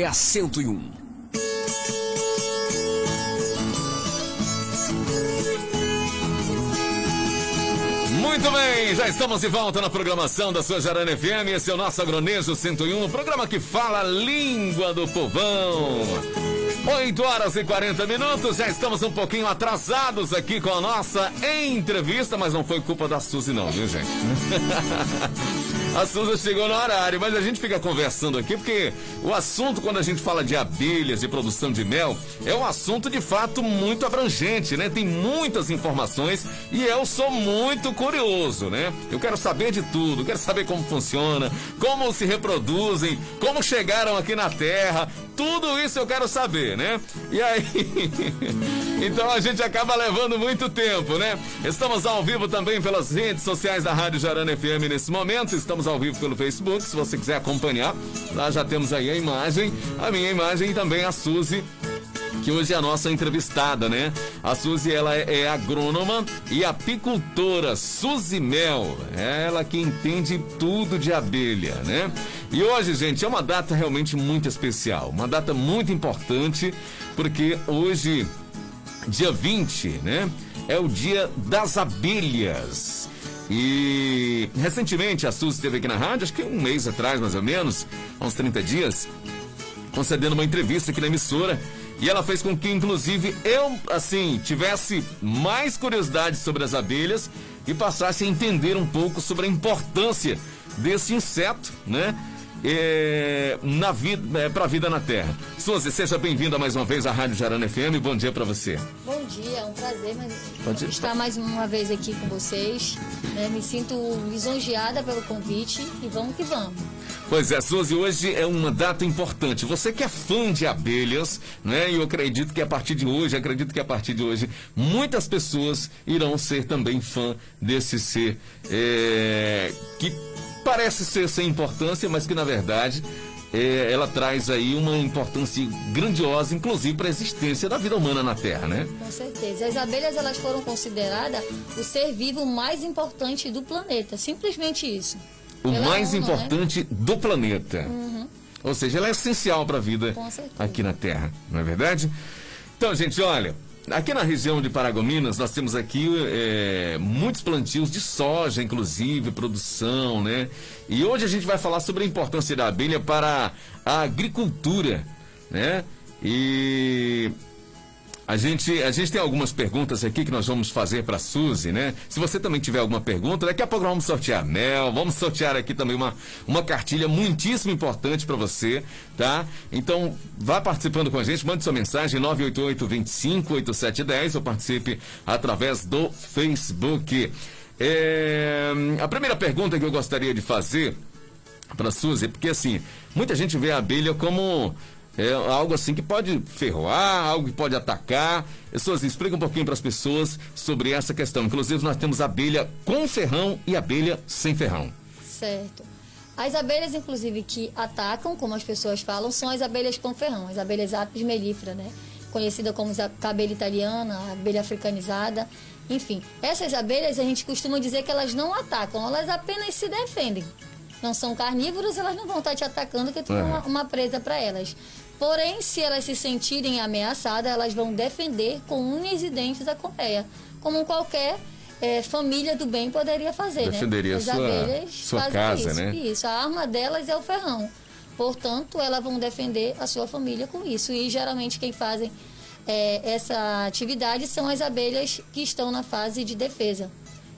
é a 101. Muito bem, já estamos de volta na programação da sua Jarana FM. Esse é o nosso Agronejo 101, o programa que fala a língua do povão. 8 horas e 40 minutos, já estamos um pouquinho atrasados aqui com a nossa entrevista, mas não foi culpa da Suzy não, viu gente? A Suzy chegou no horário, mas a gente fica conversando aqui porque o assunto, quando a gente fala de abelhas e produção de mel, é um assunto de fato muito abrangente, né? Tem muitas informações e eu sou muito curioso, né? Eu quero saber de tudo, quero saber como funciona, como se reproduzem, como chegaram aqui na Terra, tudo isso eu quero saber, né? E aí, então a gente acaba levando muito tempo, né? Estamos ao vivo também pelas redes sociais da Rádio Jarana FM nesse momento, estamos ao vivo pelo Facebook, se você quiser acompanhar. Lá já temos aí a imagem, a minha imagem e também a Suzy que hoje é a nossa entrevistada, né? A Suzy, ela é, é agrônoma e apicultora, Suzy Mel. Ela que entende tudo de abelha, né? E hoje, gente, é uma data realmente muito especial, uma data muito importante, porque hoje, dia 20, né? É o dia das abelhas. E recentemente a Suzy esteve aqui na rádio, acho que um mês atrás, mais ou menos, uns 30 dias, concedendo uma entrevista aqui na emissora. E ela fez com que, inclusive, eu, assim, tivesse mais curiosidade sobre as abelhas e passasse a entender um pouco sobre a importância desse inseto, né? É, na vida, é, para a vida na Terra. Suzy, seja bem-vinda mais uma vez à Rádio Jarana FM. Bom dia para você. Bom dia, é um prazer mas estar mais uma vez aqui com vocês. Né? Me sinto lisonjeada pelo convite e vamos que vamos. Pois é, Suzy, hoje é uma data importante. Você que é fã de abelhas, né? E eu acredito que a partir de hoje, acredito que a partir de hoje, muitas pessoas irão ser também fã desse ser é, que parece ser sem importância, mas que na verdade é, ela traz aí uma importância grandiosa, inclusive para a existência da vida humana na Terra, né? Com certeza. As abelhas elas foram consideradas o ser vivo mais importante do planeta, simplesmente isso. O Pela mais né? importante né? do planeta. Uhum. Ou seja, ela é essencial para a vida aqui na Terra, não é verdade? Então, gente, olha, Aqui na região de Paragominas, nós temos aqui é, muitos plantios de soja, inclusive, produção, né? E hoje a gente vai falar sobre a importância da abelha para a agricultura, né? E a gente, a gente tem algumas perguntas aqui que nós vamos fazer para Suzy, né? Se você também tiver alguma pergunta, daqui a pouco vamos sortear mel, vamos sortear aqui também uma, uma cartilha muitíssimo importante para você, tá? Então, vá participando com a gente, mande sua mensagem 988 25 8710 ou participe através do Facebook. É, a primeira pergunta que eu gostaria de fazer para Suzy, porque assim, muita gente vê a abelha como é algo assim que pode ferroar, algo que pode atacar. Pessoas, explica um pouquinho para as pessoas sobre essa questão. Inclusive, nós temos abelha com ferrão e abelha sem ferrão. Certo. As abelhas, inclusive, que atacam, como as pessoas falam, são as abelhas com ferrão, as abelhas apis mellifera, né? Conhecida como abelha italiana, abelha africanizada. Enfim, essas abelhas a gente costuma dizer que elas não atacam, elas apenas se defendem. Não são carnívoros, elas não vão estar te atacando, que tu é uma, uma presa para elas. Porém, se elas se sentirem ameaçadas, elas vão defender com unhas e dentes a colmeia, como qualquer é, família do bem poderia fazer, Defenderia né? As abelhas sua casa, isso, né? Isso, a arma delas é o ferrão. Portanto, elas vão defender a sua família com isso. E geralmente quem fazem é, essa atividade são as abelhas que estão na fase de defesa.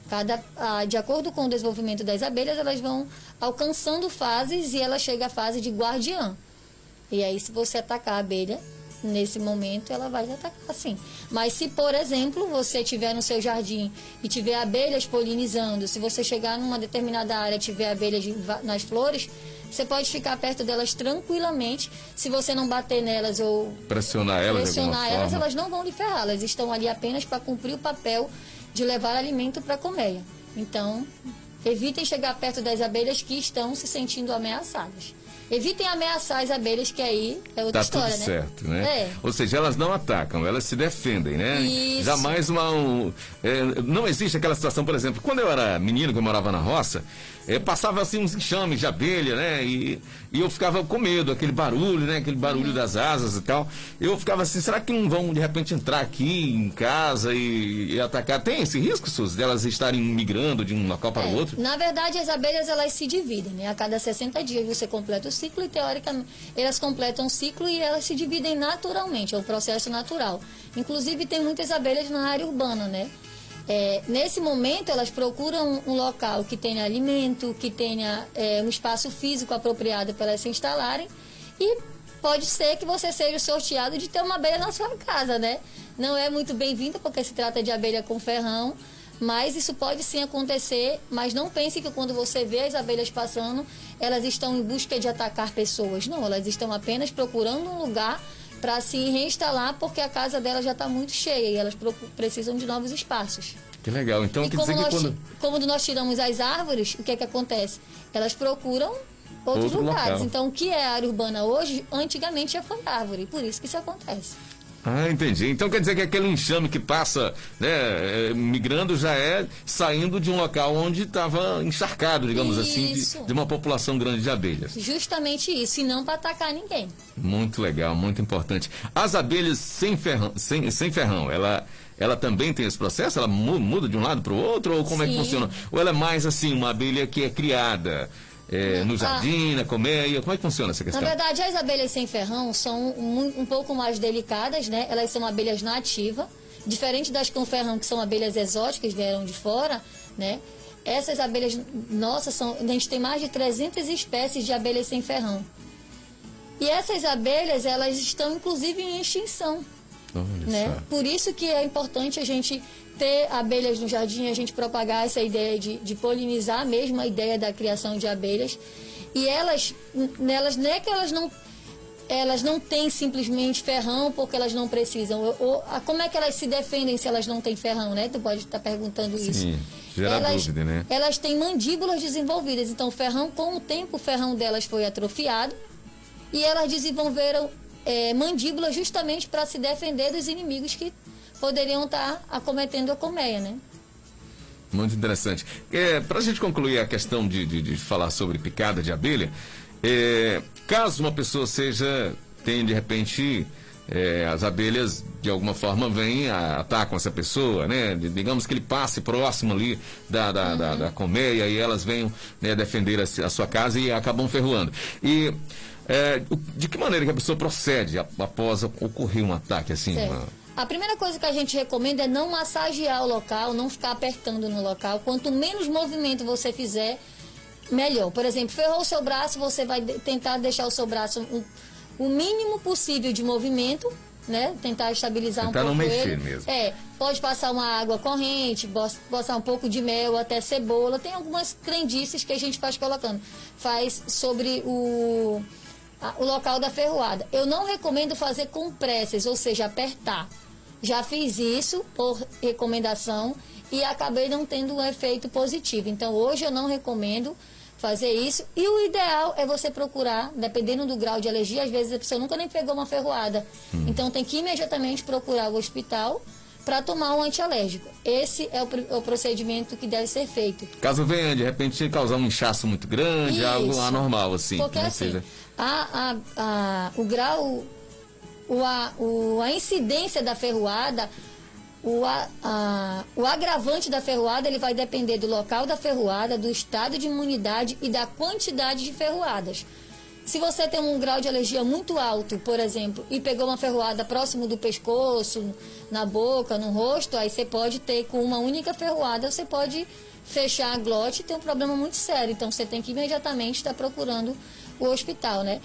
Cada, a, de acordo com o desenvolvimento das abelhas, elas vão alcançando fases e ela chega à fase de guardiã. E aí, se você atacar a abelha, nesse momento ela vai atacar sim. Mas se, por exemplo, você tiver no seu jardim e tiver abelhas polinizando, se você chegar numa determinada área e tiver abelhas nas flores, você pode ficar perto delas tranquilamente. Se você não bater nelas ou pressionar elas, pressionar elas, elas não vão lhe ferrar. Elas estão ali apenas para cumprir o papel de levar alimento para a colmeia. Então, evitem chegar perto das abelhas que estão se sentindo ameaçadas. Evitem ameaçar as abelhas, que aí é outra tá história, tudo né? certo, né? É. Ou seja, elas não atacam, elas se defendem, né? Isso. Jamais uma. um, é, não existe aquela situação, por exemplo, quando eu era menino, que eu morava na roça, é, passava assim uns enxames de abelha, né? E, e eu ficava com medo, aquele barulho, né? Aquele barulho das asas e tal. Eu ficava assim, será que não vão de repente entrar aqui em casa e, e atacar? Tem esse risco, Sus, delas estarem migrando de um local para o É, outro? Na verdade, as abelhas elas se dividem, né? A cada 60 dias você completa o ciclo e teoricamente elas completam o ciclo e elas se dividem naturalmente, é um processo natural. Inclusive tem muitas abelhas na área urbana, né? É, nesse momento elas procuram um local que tenha alimento, que tenha é, um espaço físico apropriado para elas se instalarem e pode ser que você seja sorteado de ter uma abelha na sua casa, né? Não é muito bem-vinda porque se trata de abelha com ferrão, mas isso pode sim acontecer, mas não pense que quando você vê as abelhas passando, elas estão em busca de atacar pessoas. Não, elas estão apenas procurando um lugar para se reinstalar porque a casa delas já está muito cheia e elas precisam de novos espaços. Que legal. Então e quer como dizer que nós, quando. como nós tiramos as árvores, o que é que acontece? Elas procuram outros Outro lugares. local. Então, o que é área urbana hoje, antigamente já foi árvore. Por isso que isso acontece. Ah, entendi. Então quer dizer que aquele enxame que passa, né, é, migrando já é saindo de um local onde estava encharcado, digamos assim, de, Isso. de uma população grande de abelhas. Justamente isso, e não para atacar ninguém. Muito legal, muito importante. As abelhas sem ferrão, sem, sem ferrão ela, ela também tem esse processo? Ela mu- muda de um lado para o outro? Ou como é que Sim. funciona? Ou ela é mais assim, uma abelha que é criada é, no Ah. jardim, na colmeia? Como é que funciona essa Na questão? verdade, as abelhas sem ferrão são mu- um pouco mais delicadas, né? Elas são abelhas nativas, diferente das com ferrão, que são abelhas exóticas, vieram de fora, né? Essas abelhas nossas são, a gente tem mais de 300 espécies de abelhas sem ferrão. E essas abelhas, elas estão inclusive em extinção, Olha né? só. Por isso que é importante a gente ter abelhas no jardim, a gente propagar essa ideia de, de polinizar mesmo a ideia da criação de abelhas. E elas, nelas, não é que elas não elas não têm simplesmente ferrão porque elas não precisam. Ou, como é que elas se defendem se elas não têm ferrão, né? Tu pode estar perguntando isso. Sim, gera elas, dúvida, né? Elas têm mandíbulas desenvolvidas. Então, o ferrão, com o tempo, o ferrão delas foi atrofiado e elas desenvolveram eh, mandíbulas justamente para se defender dos inimigos que poderiam estar acometendo a colmeia, né? Muito interessante. É, Para a gente concluir a questão de, de, de falar sobre picada de abelha, é, caso uma pessoa seja, tenha de repente, é, as abelhas de alguma forma vêm, atacam essa pessoa, né? Digamos que ele passe próximo ali da, da, da, da colmeia e elas venham né, defender a, a sua casa e acabam ferroando. E é, de que maneira que a pessoa procede após ocorrer um ataque assim? Uma- A primeira coisa que a gente recomenda é não massagear o local, não ficar apertando no local. Quanto menos movimento você fizer, melhor. Por exemplo, ferrou o seu braço, você vai tentar deixar o seu braço um- o mínimo possível de movimento, né? Tentar estabilizar Tentar um não pouco mexer ele. mesmo. É, pode passar uma água corrente, passar um pouco de mel, até cebola. Tem algumas crendices que a gente faz colocando. Faz sobre o, a- o local da ferroada. Eu não recomendo fazer com pressas, ou seja, apertar. Já fiz isso por recomendação e acabei não tendo um efeito positivo. Então hoje eu não recomendo fazer isso. E o ideal é você procurar, dependendo do grau de alergia, às vezes a pessoa nunca nem pegou uma ferroada. Então tem que imediatamente procurar o hospital para tomar um antialérgico. Esse é o, pr- o procedimento que deve ser feito. Caso venha, de repente, causar um inchaço muito grande, algo Isso. anormal, assim. Porque assim, Seja- a, a, a- o grau, o, a, o- a incidência da ferroada, o, a- a- o agravante da ferroada, ele vai depender do local da ferroada, do estado de imunidade e da quantidade de ferroadas. Se você tem um grau de alergia muito alto, por exemplo, e pegou uma ferroada próximo do pescoço, na boca, no rosto, aí você pode ter com uma única ferroada, você pode fechar a glote e ter um problema muito sério. Então você tem que imediatamente estar procurando o hospital, né?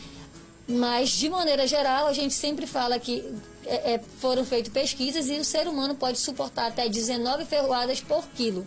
Mas, de maneira geral, a gente sempre fala que é, é, foram feitas pesquisas e o ser humano pode suportar até 19 ferroadas por quilo.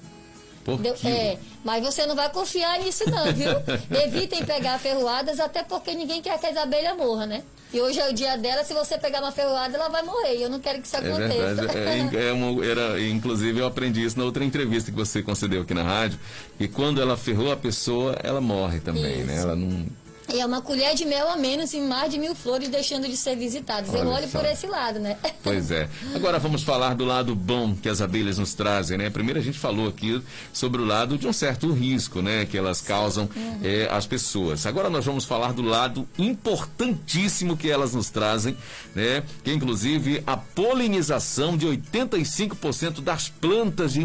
Por quilo. É, mas você não vai confiar nisso não, viu? Evitem pegar ferroadas, até porque ninguém quer que as abelhas morram, né? E hoje é o dia dela, se você pegar uma ferroada, ela vai morrer. Eu não quero que isso É aconteça. verdade. É, é uma- era, inclusive, eu aprendi isso na outra entrevista que você concedeu aqui na rádio. E quando ela ferrou a pessoa, ela morre também, né? Isso. Ela não E é uma colher de mel a menos em mais de mil flores deixando de ser visitadas. Olha Eu olho só. por esse lado, né? Pois é. Agora vamos falar do lado bom que as abelhas nos trazem, né? Primeiro a gente falou aqui sobre o lado de um certo risco, né? Que elas causam eh, às pessoas. Agora nós vamos falar do lado importantíssimo que elas nos trazem, né? Que é inclusive a polinização de 85% das plantas de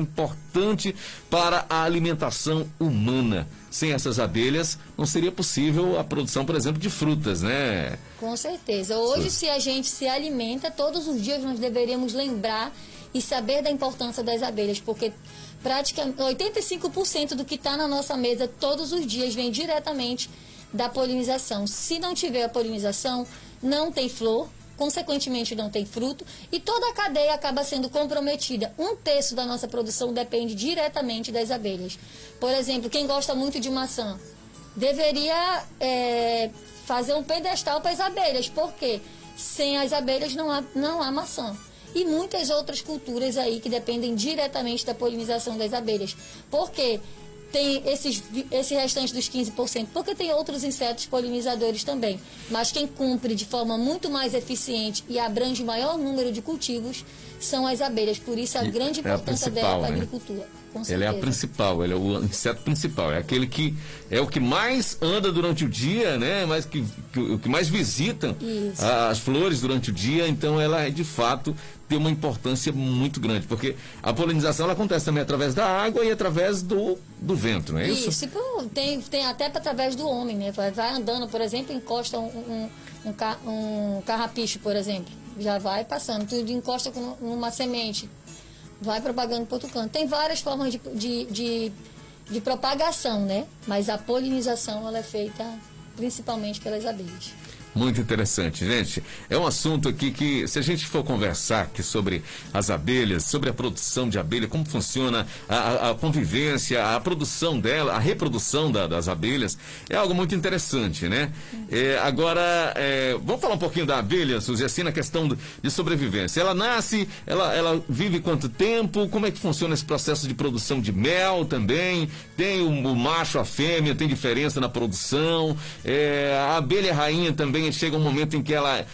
importante para a alimentação humana. Sem essas abelhas, não seria possível a produção, por exemplo, de frutas, né? Com certeza. Hoje, se a gente se alimenta, todos os dias nós deveríamos lembrar e saber da importância das abelhas, porque praticamente 85% do que está na nossa mesa todos os dias vem diretamente da polinização. Se não tiver a polinização, não tem flor, consequentemente não tem fruto e toda a cadeia acaba sendo comprometida. Um terço da nossa produção depende diretamente das abelhas. Por exemplo, quem gosta muito de maçã deveria é, fazer um pedestal para as abelhas, porque sem as abelhas não há, não há maçã. E muitas outras culturas aí que dependem diretamente da polinização das abelhas. Porque tem esses, esse restante dos 15%, porque tem outros insetos polinizadores também. Mas quem cumpre de forma muito mais eficiente e abrange maior número de cultivos são as abelhas. Por isso a E grande é a importância principal, dela para a né? agricultura. Ele é a principal, ele é o inseto principal, é aquele que é o que mais anda durante o dia, né? Mas que, que o que mais visita Isso. as flores durante o dia, então ela é de fato tem uma importância muito grande, porque a polinização acontece também através da água e através do, do vento, não é isso? Isso, tem, tem até através do homem, né? Vai, andando, por exemplo, encosta um, um, um, um carrapicho, por exemplo. Já vai passando. Tu encosta com uma semente, vai propagando para outro canto. Tem várias formas de, de, de, de propagação, né? Mas a polinização ela é feita principalmente pelas abelhas. Muito interessante, gente. É um assunto aqui que, se a gente for conversar aqui sobre as abelhas, sobre a produção de abelha, como funciona a, a- convivência, a produção dela, a reprodução da- das abelhas, é algo muito interessante, né? É, agora, é, vamos falar um pouquinho da abelha, Suzy, assim, na questão de sobrevivência. Ela nasce, ela, ela vive quanto tempo? Como é que funciona esse processo de produção de mel também? Tem o, o macho, a fêmea, tem diferença na produção? É, a abelha rainha também chega um momento em que ela, é-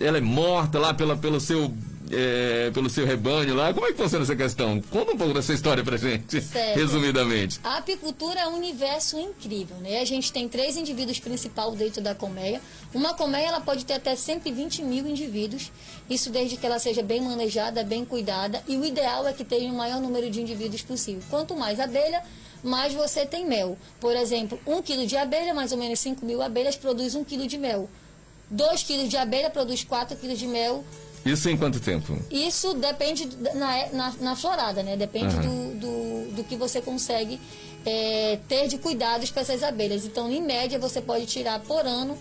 ela é morta lá pela, pelo seu. é, pelo seu rebanho lá, como é que funciona essa questão? Conta um pouco dessa história pra gente, Certo. resumidamente. A apicultura é um universo incrível, né? A gente tem três indivíduos principais dentro da colmeia. Uma colmeia ela pode ter até 120 mil indivíduos, isso desde que ela seja bem manejada, bem cuidada. E o ideal é que tenha o maior número de indivíduos possível. Quanto mais abelha, mais você tem mel. Por exemplo, um quilo de abelha, mais ou menos 5 mil abelhas, produz um quilo de mel. 2 quilos de abelha produz 4 quilos de mel. Isso em quanto tempo? Isso depende na, na, na florada, né? Depende Aham. do, do, do que você consegue é, ter de cuidados para essas abelhas. Então, em média, você pode tirar por ano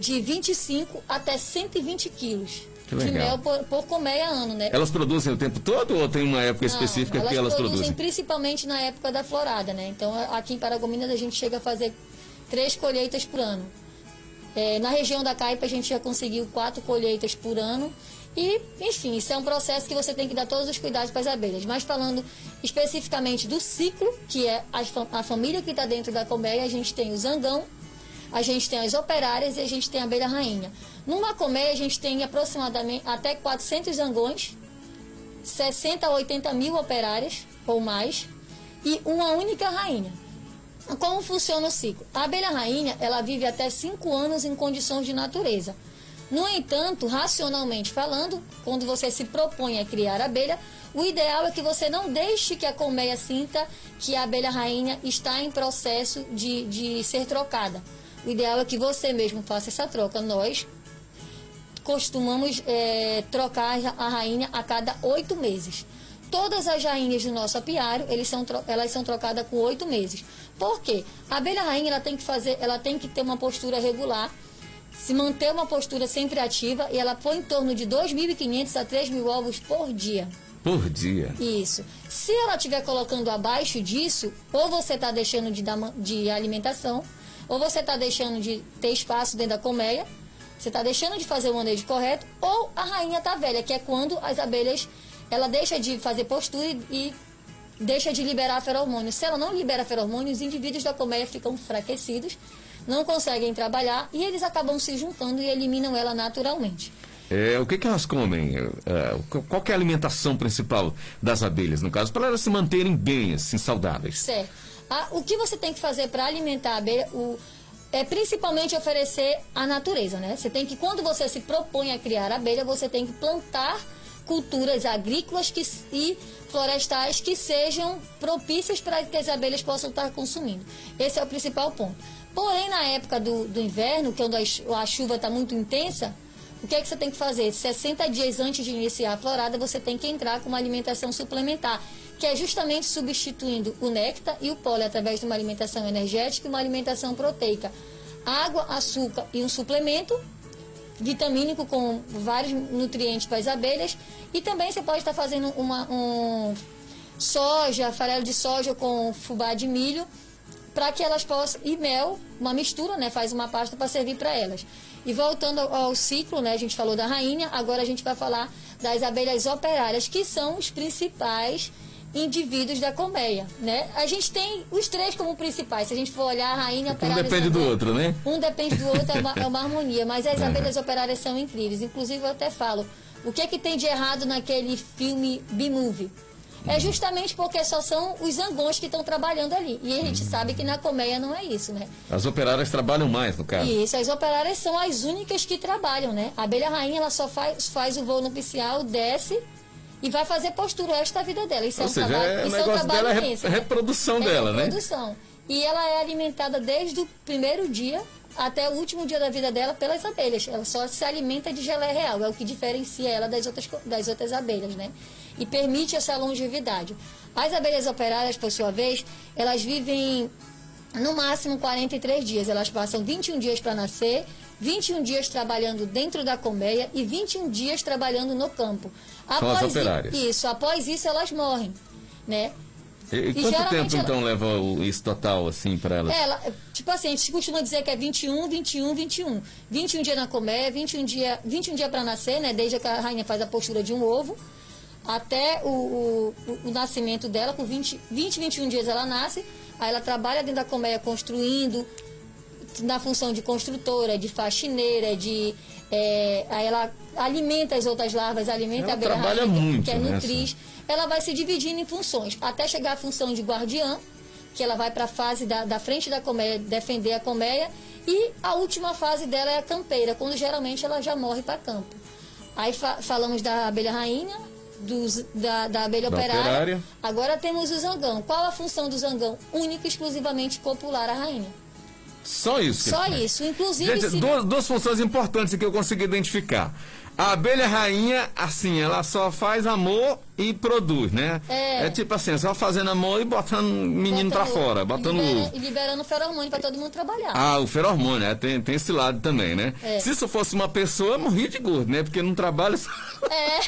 de 25 até 120 quilos Que de legal. mel por, por colmeia ano, né? Elas produzem o tempo todo ou tem uma época Não, específica que elas produzem produzem? principalmente na época da florada, né? Então, aqui em Paragominas a gente chega a fazer três colheitas por ano. É, na região da Caipa a gente já conseguiu quatro colheitas por ano. E, enfim, isso é um processo que você tem que dar todos os cuidados para as abelhas. Mas falando especificamente do ciclo, que é a, fa- a família que está dentro da colmeia, a gente tem o zangão, a gente tem as operárias e a gente tem a abelha rainha. Numa colmeia a gente tem aproximadamente até 400 zangões, 60 a 80 mil operárias ou mais e uma única rainha. Como funciona o ciclo? A abelha rainha, ela vive até 5 anos em condições de natureza. No entanto, racionalmente falando, quando você se propõe a criar abelha, o ideal é que você não deixe que a colmeia sinta que a abelha rainha está em processo de, de ser trocada. O ideal é que você mesmo faça essa troca. Nós costumamos é, trocar a rainha a cada oito meses. Todas as rainhas do nosso apiário, eles são, elas são trocadas com oito meses. Por quê? A abelha rainha ela tem que fazer, ela tem que ter uma postura regular, se manter uma postura sempre ativa e ela põe em torno de 2.500 a 3.000 ovos por dia. Por dia. Isso. Se ela estiver colocando abaixo disso, ou você está deixando de, dar, de alimentação, ou você está deixando de ter espaço dentro da colmeia, você está deixando de fazer o manejo correto, ou a rainha está velha, que é quando as abelhas ela deixa de fazer postura e, deixa de liberar feromônios. Se ela não libera feromônios, os indivíduos da colmeia ficam enfraquecidos, não conseguem trabalhar e eles acabam se juntando e eliminam ela naturalmente. É, o que, que elas comem? É, qual é a alimentação principal das abelhas, no caso, para elas se manterem bem, assim, saudáveis? Certo. Ah, o que você tem que fazer para alimentar a abelha? O, é principalmente oferecer a natureza, né? Você tem que, quando você se propõe a criar abelha, você tem que plantar culturas agrícolas que, e florestais que sejam propícias para que as abelhas possam estar consumindo. Esse é o principal ponto. Porém, na época do, do inverno, que é a chuva está muito intensa, o que é que você tem que fazer? 60 dias antes de iniciar a florada, você tem que entrar com uma alimentação suplementar, que é justamente substituindo o néctar e o pólen através de uma alimentação energética e uma alimentação proteica. Água, açúcar e um suplemento vitamínico com vários nutrientes para as abelhas. E também você pode estar fazendo uma, um soja, farelo de soja com fubá de milho, para que elas possam. E mel, uma mistura, né? Faz uma pasta para servir para elas. E voltando ao, ao, ciclo, né? A gente falou da rainha, agora a gente vai falar das abelhas operárias, que são os principais indivíduos da colmeia, né? A gente tem os três como principais. Se a gente for olhar a rainha operária... Um depende do outro, né? Um depende do outro, é uma, é uma harmonia. Mas as abelhas operárias são incríveis. Inclusive, eu até falo, o que é que tem de errado naquele filme B-Movie? É justamente porque só são os zangões que estão trabalhando ali. E a gente uhum. sabe que na colmeia não é isso, né? As operárias trabalham mais, no caso. Isso, as operárias são as únicas que trabalham, né? A abelha rainha, ela só faz, faz o voo nupcial, desce e vai fazer postura o resto da vida dela. Isso Ou é um seja, trabalho, é, isso é um dela é imenso, né? reprodução né? dela, é né? reprodução. E ela é alimentada desde o primeiro dia até o último dia da vida dela pelas abelhas. Ela só se alimenta de gelé real, é o que diferencia ela das outras, das outras abelhas, né? E permite essa longevidade. As abelhas operárias, por sua vez, elas vivem no máximo 43 dias. Elas passam 21 dias para nascer, 21 dias trabalhando dentro da colmeia e 21 dias trabalhando no campo. Após São as operárias. Isso, após isso elas morrem, né? E, e quanto tempo ela... então leva isso total assim para elas? Ela, tipo assim, a gente costuma dizer que é 21, 21, 21. 21 dias na colmeia, 21 dias 21 dia para nascer, né? Desde que a rainha faz a postura de um ovo até o, o, o, nascimento dela, com 20, 20, 21 dias ela nasce, aí ela trabalha dentro da colmeia construindo, na função de construtora, de faxineira, de. É, aí ela alimenta as outras larvas, alimenta ela a abelha trabalha muito, que é né, nutriz. Ela vai se dividindo em funções, até chegar à função de guardiã, que ela vai para a fase da, da frente da colmeia, defender a colmeia, e a última fase dela é a campeira, quando geralmente ela já morre para campo. Aí fa falamos da abelha rainha, dos, da, da abelha da operária. operária. Agora temos o zangão. Qual a função do zangão? Única e exclusivamente copular a rainha. Só isso. Só isso. Inclusive. Gente, se... duas, duas funções importantes que eu consegui identificar. A abelha rainha, assim, ela só faz amor e produz, né? É, é tipo assim, só fazendo amor e botando menino botando, pra fora, botando libera, ovo. E liberando feromônio pra todo mundo trabalhar. Ah, o feromônio, né? Tem, tem esse lado também, né? É. Se isso fosse uma pessoa, eu morria de gordo, né? Porque não trabalha. É.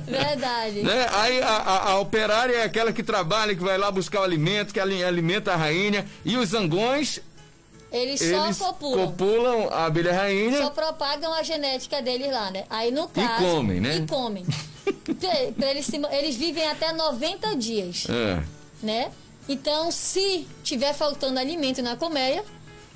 Verdade. Né? Aí a, a, a, operária é aquela que trabalha, que vai lá buscar o alimento, que alimenta a rainha. E os zangões eles, eles só copulam. copulam a abelha rainha. Só propagam a genética deles lá, né? Aí no caso. E comem, né? E comem. eles, eles vivem até 90 dias. É. Né? Então, se tiver faltando alimento na colmeia,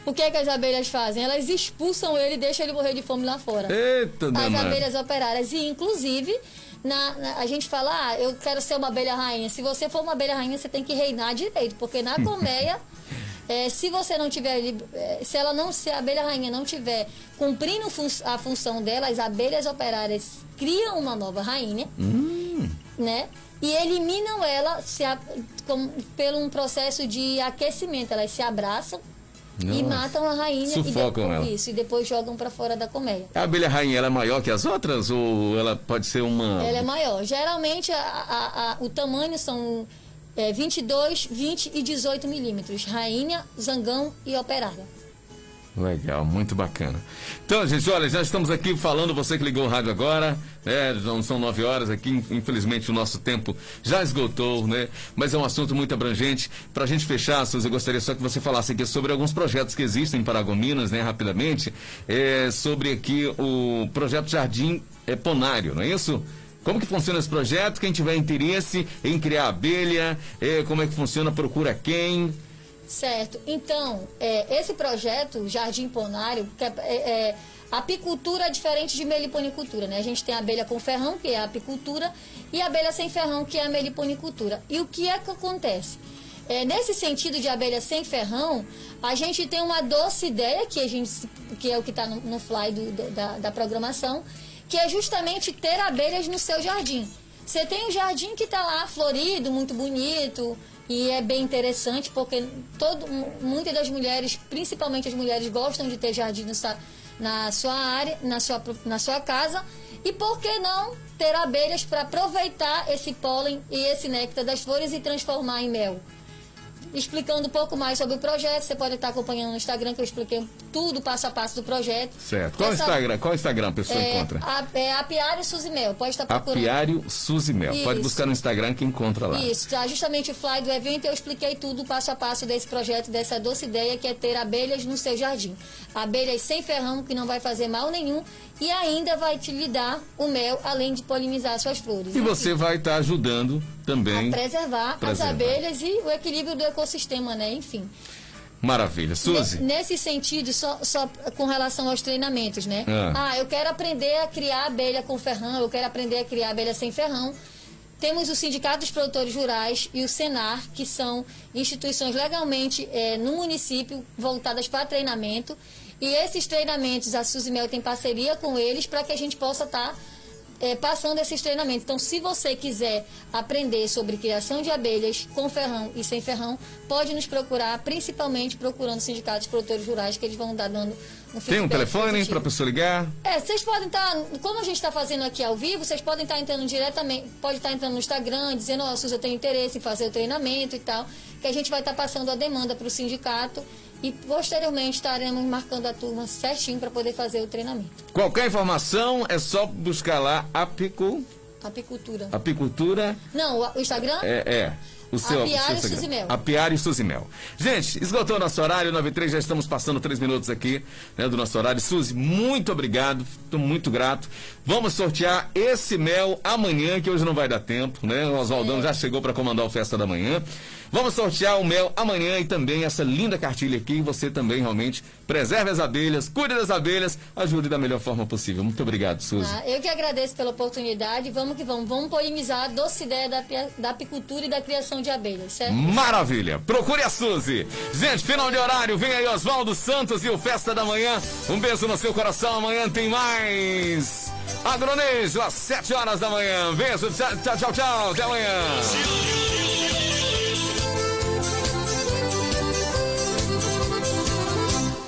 o que, é que as abelhas fazem? Elas expulsam ele e deixam ele morrer de fome lá fora. Eita, As abelhas operárias. E, inclusive, na, na, a gente fala, ah, eu quero ser uma abelha rainha. Se você for uma abelha rainha, você tem que reinar direito, porque na colmeia é, se você não tiver, é, se ela não, se a abelha rainha não tiver cumprindo a função dela, as abelhas operárias criam uma nova rainha, hum. né? E eliminam ela se pelo um processo de aquecimento. Elas se abraçam Nossa. e matam a rainha Sufocam e depois, ela. Isso, e depois jogam para fora da colmeia. A abelha rainha ela é maior que as outras ou ela pode ser uma. Ela é maior. Geralmente a, a, a, o tamanho são é, 22, 20 e 18 milímetros. Rainha, zangão e operária. Legal, muito bacana. Então, gente, olha, já estamos aqui falando, você que ligou o rádio agora, né? São nove horas aqui, infelizmente o nosso tempo já esgotou, né? Mas é um assunto muito abrangente. Para a gente fechar, Suzy, eu gostaria só que você falasse aqui sobre alguns projetos que existem em Paragominas, né? Rapidamente, é, sobre aqui o projeto Jardim Ponário, não é isso? Como que funciona esse projeto? Quem tiver interesse em criar abelha, é, como é que funciona? Procura quem? Certo. Então, é, esse projeto, Jardim Ponário, que é, é, é, apicultura é diferente de meliponicultura, né? A gente tem abelha com ferrão, que é a apicultura, e abelha sem ferrão, que é a meliponicultura. E o que é que acontece? É, nesse sentido de abelha sem ferrão, a gente tem uma doce ideia, que, a gente, que é o que está no, no, fly do, da, da programação, que é justamente ter abelhas no seu jardim. Você tem um jardim que está lá florido, muito bonito, e é bem interessante porque todo, muitas das mulheres, principalmente as mulheres, gostam de ter jardim na sua área, na sua, na sua casa. E por que não ter abelhas para aproveitar esse pólen e esse néctar das flores e transformar em mel? Explicando um pouco mais sobre o projeto. Você pode estar acompanhando no Instagram, que eu expliquei tudo passo a passo do projeto. Certo. Qual Essa, Instagram? Qual Instagram a pessoa é, encontra? A, é Apiário Suzimel. Pode estar procurando. Apiário Suzimel. Isso. Pode buscar no Instagram que encontra lá. Isso. Tá justamente o fly do evento eu expliquei tudo passo a passo desse projeto, dessa doce ideia que é ter abelhas no seu jardim. Abelhas sem ferrão, que não vai fazer mal nenhum e ainda vai te lhe dar o mel, além de polinizar suas flores. E você vai estar tá ajudando também a preservar, preservar, as abelhas e o equilíbrio do ecossistema, né? Enfim. Maravilha. Suzy? Nesse sentido, só, só com relação aos treinamentos, né? Ah. ah, eu quero aprender a criar abelha com ferrão, eu quero aprender a criar abelha sem ferrão. Temos o Sindicato dos Produtores Rurais e o Senar, que são instituições legalmente é, no município voltadas para treinamento. E esses treinamentos, a Suzimel tem parceria com eles para que a gente possa estar tá, é, passando esses treinamentos. Então, se você quiser aprender sobre criação de abelhas com ferrão e sem ferrão, pode nos procurar, principalmente procurando sindicatos produtores rurais, que eles vão dar dando um Tem um telefone para a pessoa ligar? É, vocês podem estar, tá, como a gente está fazendo aqui ao vivo, vocês podem estar tá entrando diretamente, pode estar tá entrando no Instagram, dizendo, ó, oh, Suzy, eu tenho interesse em fazer o treinamento e tal, que a gente vai estar passando a demanda para o sindicato e posteriormente estaremos marcando a turma certinho para poder fazer o treinamento. Qualquer informação é só buscar lá Apicu... Apicultura. Apicultura. Não, o Instagram? É, é. O seu, Apiário o seu Suzimel. Apiário Suzimel. Gente, esgotou nosso horário, 93, já estamos passando três minutos aqui né, do nosso horário. Suzy, muito obrigado, estou muito grato. Vamos sortear esse mel amanhã, que hoje não vai dar tempo, né? O Oswaldão é. já chegou para comandar o Festa da Manhã. Vamos sortear o mel amanhã e também essa linda cartilha aqui. Você também realmente preserve as abelhas, cuide das abelhas, ajude da melhor forma possível. Muito obrigado, Suzy. Ah, eu que agradeço pela oportunidade. Vamos que vamos. Vamos polinizar a doce ideia da, da apicultura e da criação de abelhas, certo? Maravilha. Procure a Suzy. Gente, final de horário. Vem aí Oswaldo Santos e o Festa da Manhã. Um beijo no seu coração. Amanhã tem mais. Agronejo, às 7 horas da manhã. Beijo. Tchau, tchau, tchau. tchau. Até amanhã.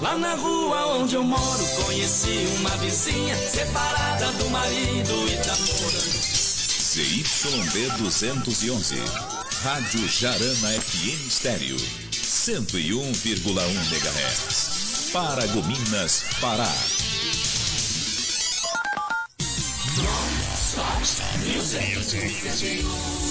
Lá na rua onde eu moro, conheci uma vizinha separada do marido e da moça. ZYB 211, Rádio Jarana FM Estéreo, 101,1 MHz. Paragominas, Pará. music. music.